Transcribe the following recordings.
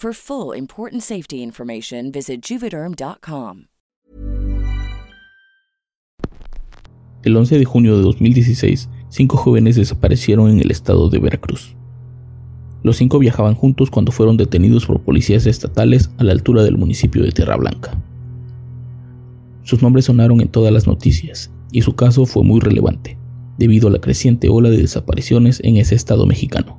For full important safety information, visit juvederm.com. El 11 de junio de 2016, cinco jóvenes desaparecieron en el estado de Veracruz. Los cinco viajaban juntos cuando fueron detenidos por policías estatales a la altura del municipio de Tierra Blanca. Sus nombres sonaron en todas las noticias y su caso fue muy relevante, debido a la creciente ola de desapariciones en ese estado mexicano.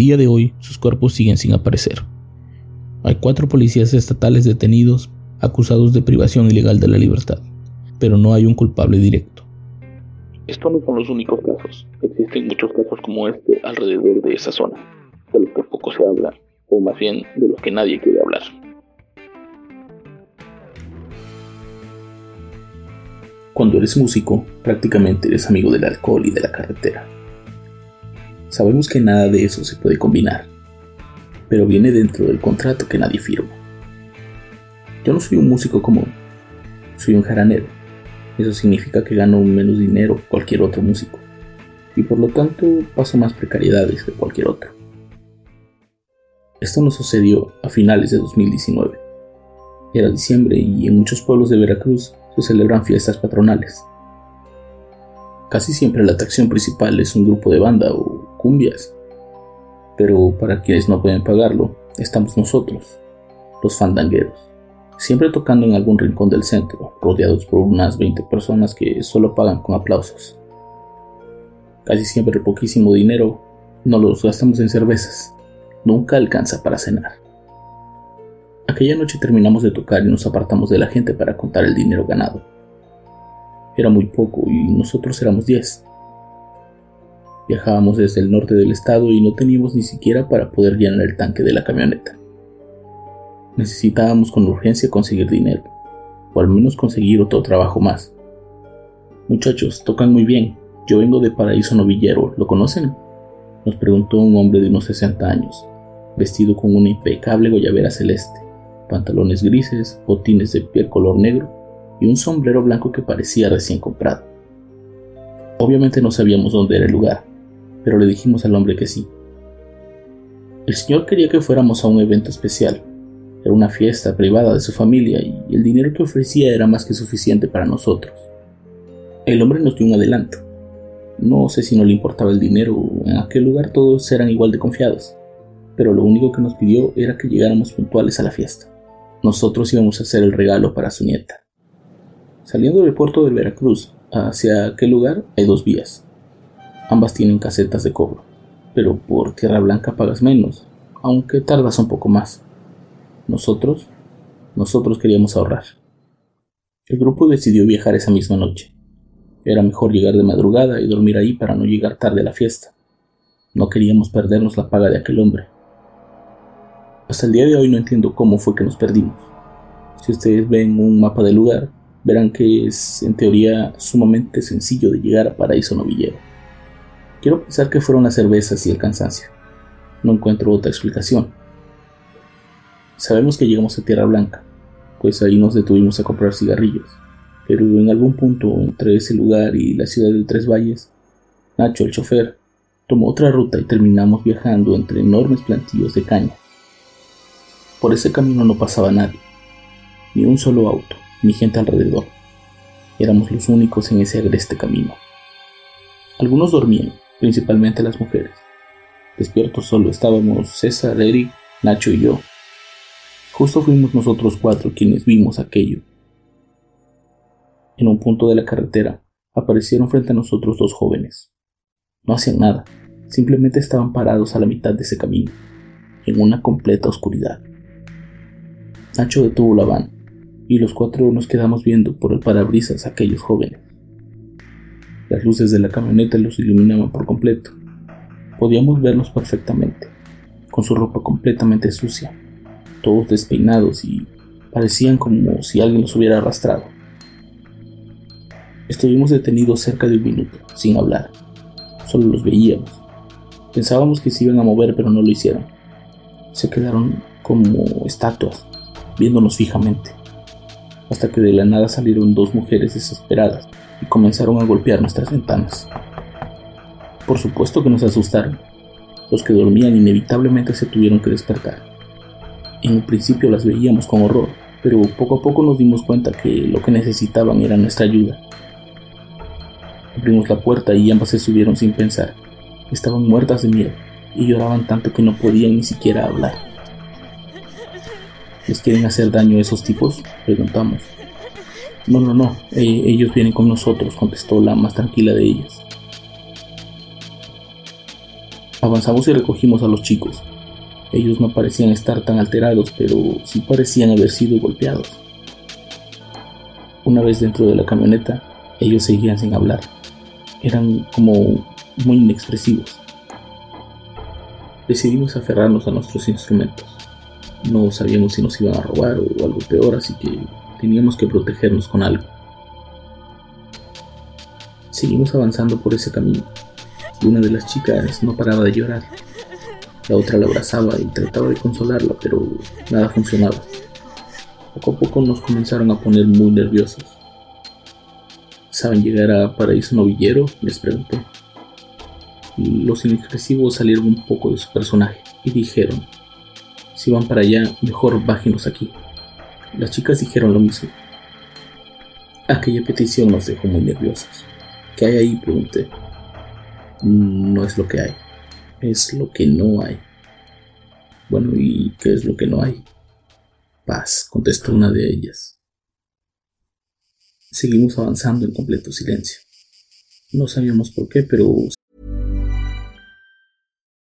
Día de hoy, sus cuerpos siguen sin aparecer. Hay cuatro policías estatales detenidos acusados de privación ilegal de la libertad, pero no hay un culpable directo. Estos no son los únicos casos. Existen muchos casos como este alrededor de esa zona, de los que poco se habla, o más bien de los que nadie quiere hablar. Cuando eres músico, prácticamente eres amigo del alcohol y de la carretera. Sabemos que nada de eso se puede combinar, pero viene dentro del contrato que nadie firma. Yo no soy un músico común, soy un jaranero. Eso significa que gano menos dinero que cualquier otro músico, y por lo tanto paso más precariedades que cualquier otro. Esto nos sucedió a finales de 2019. Era diciembre y en muchos pueblos de Veracruz se celebran fiestas patronales. Casi siempre la atracción principal es un grupo de banda o cumbias. Pero para quienes no pueden pagarlo, estamos nosotros, los fandangueros, siempre tocando en algún rincón del centro, rodeados por unas 20 personas que solo pagan con aplausos. Casi siempre el poquísimo dinero no los gastamos en cervezas, nunca alcanza para cenar. Aquella noche terminamos de tocar y nos apartamos de la gente para contar el dinero ganado. Era muy poco y nosotros éramos 10. Viajábamos desde el norte del estado y no teníamos ni siquiera para poder llenar el tanque de la camioneta. Necesitábamos con urgencia conseguir dinero, o al menos conseguir otro trabajo más. Muchachos, tocan muy bien. Yo vengo de Paraíso Novillero, ¿lo conocen? Nos preguntó un hombre de unos 60 años, vestido con una impecable guayabera celeste, pantalones grises, botines de piel color negro y un sombrero blanco que parecía recién comprado. Obviamente no sabíamos dónde era el lugar, pero le dijimos al hombre que sí. El señor quería que fuéramos a un evento especial. Era una fiesta privada de su familia y el dinero que ofrecía era más que suficiente para nosotros. El hombre nos dio un adelanto. No sé si no le importaba el dinero, en aquel lugar todos eran igual de confiados, pero lo único que nos pidió era que llegáramos puntuales a la fiesta. Nosotros íbamos a hacer el regalo para su nieta. Saliendo del puerto de Veracruz hacia aquel lugar hay dos vías, Ambas tienen casetas de cobro, pero por Tierra Blanca pagas menos, aunque tardas un poco más. Nosotros, nosotros queríamos ahorrar. El grupo decidió viajar esa misma noche. Era mejor llegar de madrugada y dormir ahí para no llegar tarde a la fiesta. No queríamos perdernos la paga de aquel hombre. Hasta el día de hoy no entiendo cómo fue que nos perdimos. Si ustedes ven un mapa del lugar, verán que es en teoría sumamente sencillo de llegar a Paraíso Novillero. Quiero pensar que fueron las cervezas y el cansancio. No encuentro otra explicación. Sabemos que llegamos a Tierra Blanca, pues ahí nos detuvimos a comprar cigarrillos, pero en algún punto entre ese lugar y la ciudad de Tres Valles, Nacho, el chofer, tomó otra ruta y terminamos viajando entre enormes plantillos de caña. Por ese camino no pasaba nadie, ni un solo auto, ni gente alrededor. Éramos los únicos en ese agreste camino. Algunos dormían, principalmente las mujeres. Despiertos solo estábamos César, Eric, Nacho y yo. Justo fuimos nosotros cuatro quienes vimos aquello. En un punto de la carretera aparecieron frente a nosotros dos jóvenes. No hacían nada, simplemente estaban parados a la mitad de ese camino, en una completa oscuridad. Nacho detuvo la van y los cuatro nos quedamos viendo por el parabrisas a aquellos jóvenes. Las luces de la camioneta los iluminaban por completo. Podíamos verlos perfectamente, con su ropa completamente sucia, todos despeinados y parecían como si alguien los hubiera arrastrado. Estuvimos detenidos cerca de un minuto, sin hablar. Solo los veíamos. Pensábamos que se iban a mover, pero no lo hicieron. Se quedaron como estatuas, viéndonos fijamente. Hasta que de la nada salieron dos mujeres desesperadas y comenzaron a golpear nuestras ventanas. Por supuesto que nos asustaron. Los que dormían inevitablemente se tuvieron que despertar. En un principio las veíamos con horror, pero poco a poco nos dimos cuenta que lo que necesitaban era nuestra ayuda. Abrimos la puerta y ambas se subieron sin pensar. Estaban muertas de miedo y lloraban tanto que no podían ni siquiera hablar. ¿Les quieren hacer daño a esos tipos? Preguntamos. No, no, no, eh, ellos vienen con nosotros, contestó la más tranquila de ellas. Avanzamos y recogimos a los chicos. Ellos no parecían estar tan alterados, pero sí parecían haber sido golpeados. Una vez dentro de la camioneta, ellos seguían sin hablar eran como muy inexpresivos. Decidimos aferrarnos a nuestros instrumentos. No sabíamos si nos iban a robar o algo peor, así que teníamos que protegernos con algo. Seguimos avanzando por ese camino y una de las chicas no paraba de llorar. La otra la abrazaba y trataba de consolarla, pero nada funcionaba. Poco a poco nos comenzaron a poner muy nerviosos. ¿Saben llegar a Paraíso Novillero? Les pregunté. Los inexpresivos salieron un poco de su personaje y dijeron, si van para allá, mejor bájenos aquí. Las chicas dijeron lo mismo. Aquella petición nos dejó muy nerviosos. ¿Qué hay ahí? pregunté. No es lo que hay, es lo que no hay. Bueno, ¿y qué es lo que no hay? Paz, contestó una de ellas. Seguimos avanzando en completo silencio. No sabíamos por qué, pero...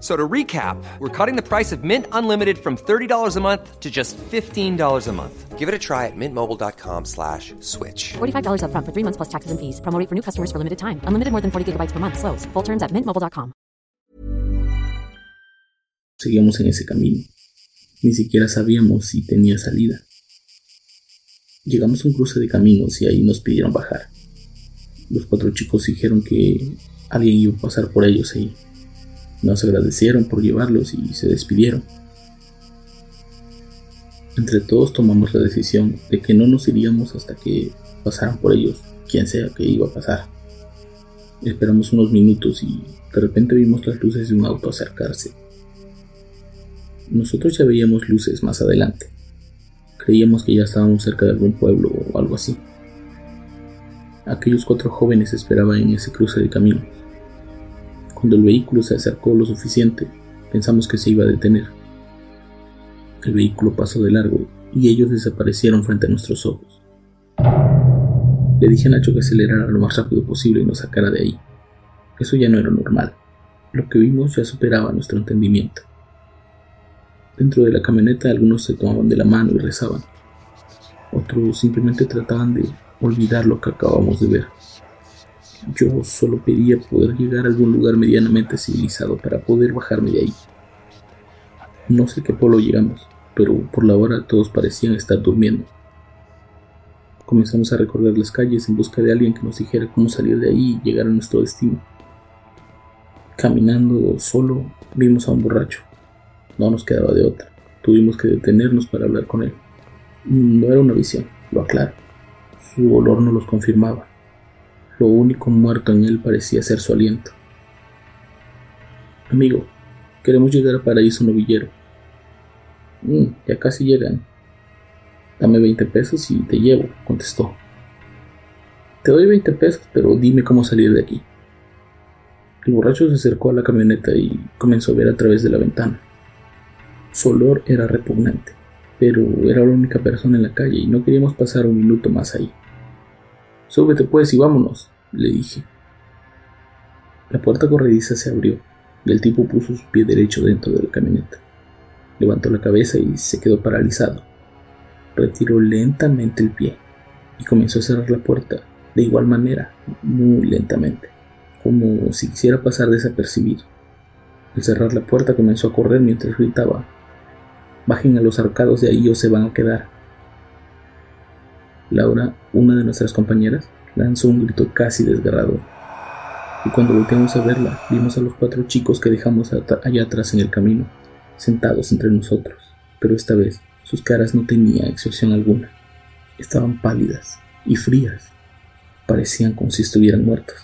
So to recap, we're cutting the price of Mint Unlimited from $30 a month to just $15 a month. Give it a try at mintmobile.com slash switch. $45 upfront for three months plus taxes and fees. Promo rate for new customers for limited time. Unlimited more than 40 gigabytes per month. Slows. Full terms at mintmobile.com. Seguíamos en ese camino. Ni siquiera sabíamos si tenía salida. Llegamos a un cruce de caminos y ahí nos pidieron bajar. Los cuatro chicos dijeron que alguien iba a pasar por ellos ahí. Nos agradecieron por llevarlos y se despidieron. Entre todos tomamos la decisión de que no nos iríamos hasta que pasaran por ellos, quien sea que iba a pasar. Esperamos unos minutos y de repente vimos las luces de un auto acercarse. Nosotros ya veíamos luces más adelante. Creíamos que ya estábamos cerca de algún pueblo o algo así. Aquellos cuatro jóvenes esperaban en ese cruce de camino. Cuando el vehículo se acercó lo suficiente, pensamos que se iba a detener. El vehículo pasó de largo y ellos desaparecieron frente a nuestros ojos. Le dije a Nacho que acelerara lo más rápido posible y nos sacara de ahí. Eso ya no era normal. Lo que vimos ya superaba nuestro entendimiento. Dentro de la camioneta algunos se tomaban de la mano y rezaban. Otros simplemente trataban de olvidar lo que acabamos de ver. Yo solo pedía poder llegar a algún lugar medianamente civilizado para poder bajarme de ahí. No sé qué pueblo llegamos, pero por la hora todos parecían estar durmiendo. Comenzamos a recorrer las calles en busca de alguien que nos dijera cómo salir de ahí y llegar a nuestro destino. Caminando solo, vimos a un borracho. No nos quedaba de otra. Tuvimos que detenernos para hablar con él. No era una visión, lo aclaro. Su olor no los confirmaba. Lo único muerto en él parecía ser su aliento. Amigo, queremos llegar a Paraíso Novillero. Mm, ya casi llegan. Dame 20 pesos y te llevo, contestó. Te doy 20 pesos, pero dime cómo salir de aquí. El borracho se acercó a la camioneta y comenzó a ver a través de la ventana. Su olor era repugnante, pero era la única persona en la calle y no queríamos pasar un minuto más ahí. Súbete pues y vámonos, le dije. La puerta corrediza se abrió y el tipo puso su pie derecho dentro de la camioneta. Levantó la cabeza y se quedó paralizado. Retiró lentamente el pie y comenzó a cerrar la puerta de igual manera, muy lentamente, como si quisiera pasar desapercibido. Al cerrar la puerta comenzó a correr mientras gritaba, Bajen a los arcados de ahí o se van a quedar. Laura, una de nuestras compañeras, lanzó un grito casi desgarrador. Y cuando volteamos a verla, vimos a los cuatro chicos que dejamos allá atrás en el camino, sentados entre nosotros, pero esta vez sus caras no tenían expresión alguna. Estaban pálidas y frías. Parecían como si estuvieran muertos.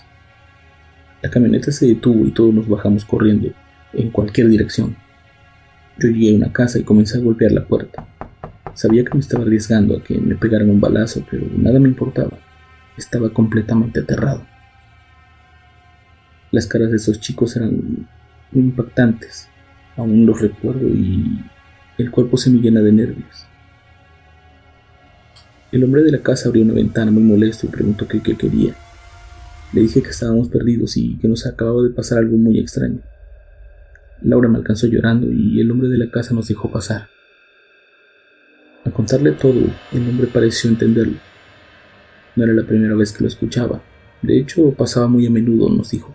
La camioneta se detuvo y todos nos bajamos corriendo en cualquier dirección. Yo llegué a una casa y comencé a golpear la puerta. Sabía que me estaba arriesgando a que me pegaran un balazo, pero nada me importaba. Estaba completamente aterrado. Las caras de esos chicos eran impactantes. Aún los recuerdo y el cuerpo se me llena de nervios. El hombre de la casa abrió una ventana muy molesto y preguntó qué, qué quería. Le dije que estábamos perdidos y que nos acababa de pasar algo muy extraño. Laura me alcanzó llorando y el hombre de la casa nos dejó pasar. Al contarle todo, el hombre pareció entenderlo. No era la primera vez que lo escuchaba. De hecho, pasaba muy a menudo, nos dijo.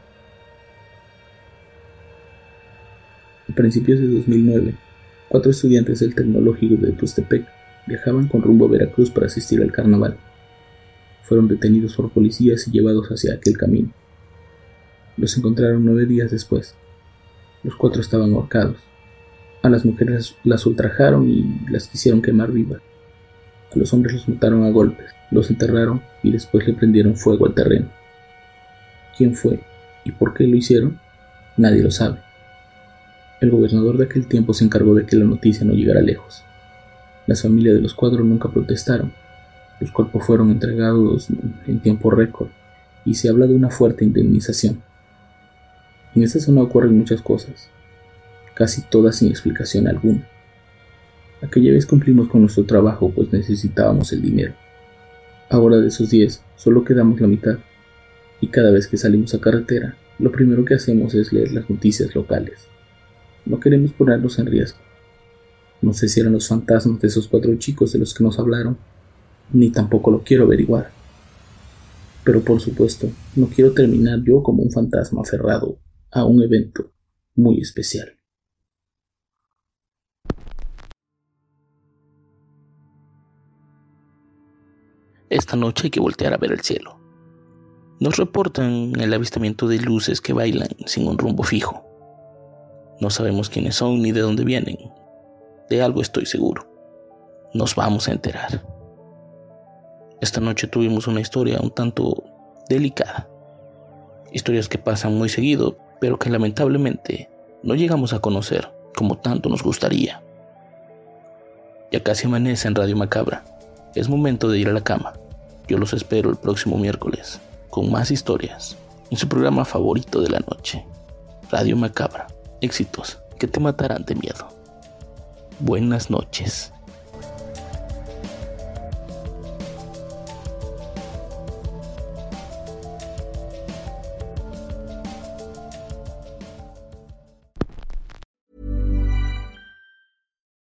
A principios de 2009, cuatro estudiantes del Tecnológico de Tustepec viajaban con rumbo a Veracruz para asistir al carnaval. Fueron detenidos por policías y llevados hacia aquel camino. Los encontraron nueve días después. Los cuatro estaban ahorcados. A las mujeres las ultrajaron y las quisieron quemar vivas. A los hombres los mataron a golpes, los enterraron y después le prendieron fuego al terreno. ¿Quién fue y por qué lo hicieron? Nadie lo sabe. El gobernador de aquel tiempo se encargó de que la noticia no llegara lejos. Las familias de los cuatro nunca protestaron. Los cuerpos fueron entregados en tiempo récord y se habla de una fuerte indemnización. En esta zona ocurren muchas cosas, casi todas sin explicación alguna. Aquella vez cumplimos con nuestro trabajo pues necesitábamos el dinero. Ahora de esos 10 solo quedamos la mitad y cada vez que salimos a carretera lo primero que hacemos es leer las noticias locales. No queremos ponernos en riesgo. No sé si eran los fantasmas de esos cuatro chicos de los que nos hablaron, ni tampoco lo quiero averiguar. Pero por supuesto, no quiero terminar yo como un fantasma aferrado a un evento muy especial. Esta noche hay que voltear a ver el cielo. Nos reportan el avistamiento de luces que bailan sin un rumbo fijo. No sabemos quiénes son ni de dónde vienen. De algo estoy seguro. Nos vamos a enterar. Esta noche tuvimos una historia un tanto delicada. Historias que pasan muy seguido, pero que lamentablemente no llegamos a conocer como tanto nos gustaría. Ya casi amanece en Radio Macabra. Es momento de ir a la cama. Yo los espero el próximo miércoles con más historias en su programa favorito de la noche, Radio Macabra. Éxitos que te matarán de miedo. Buenas noches.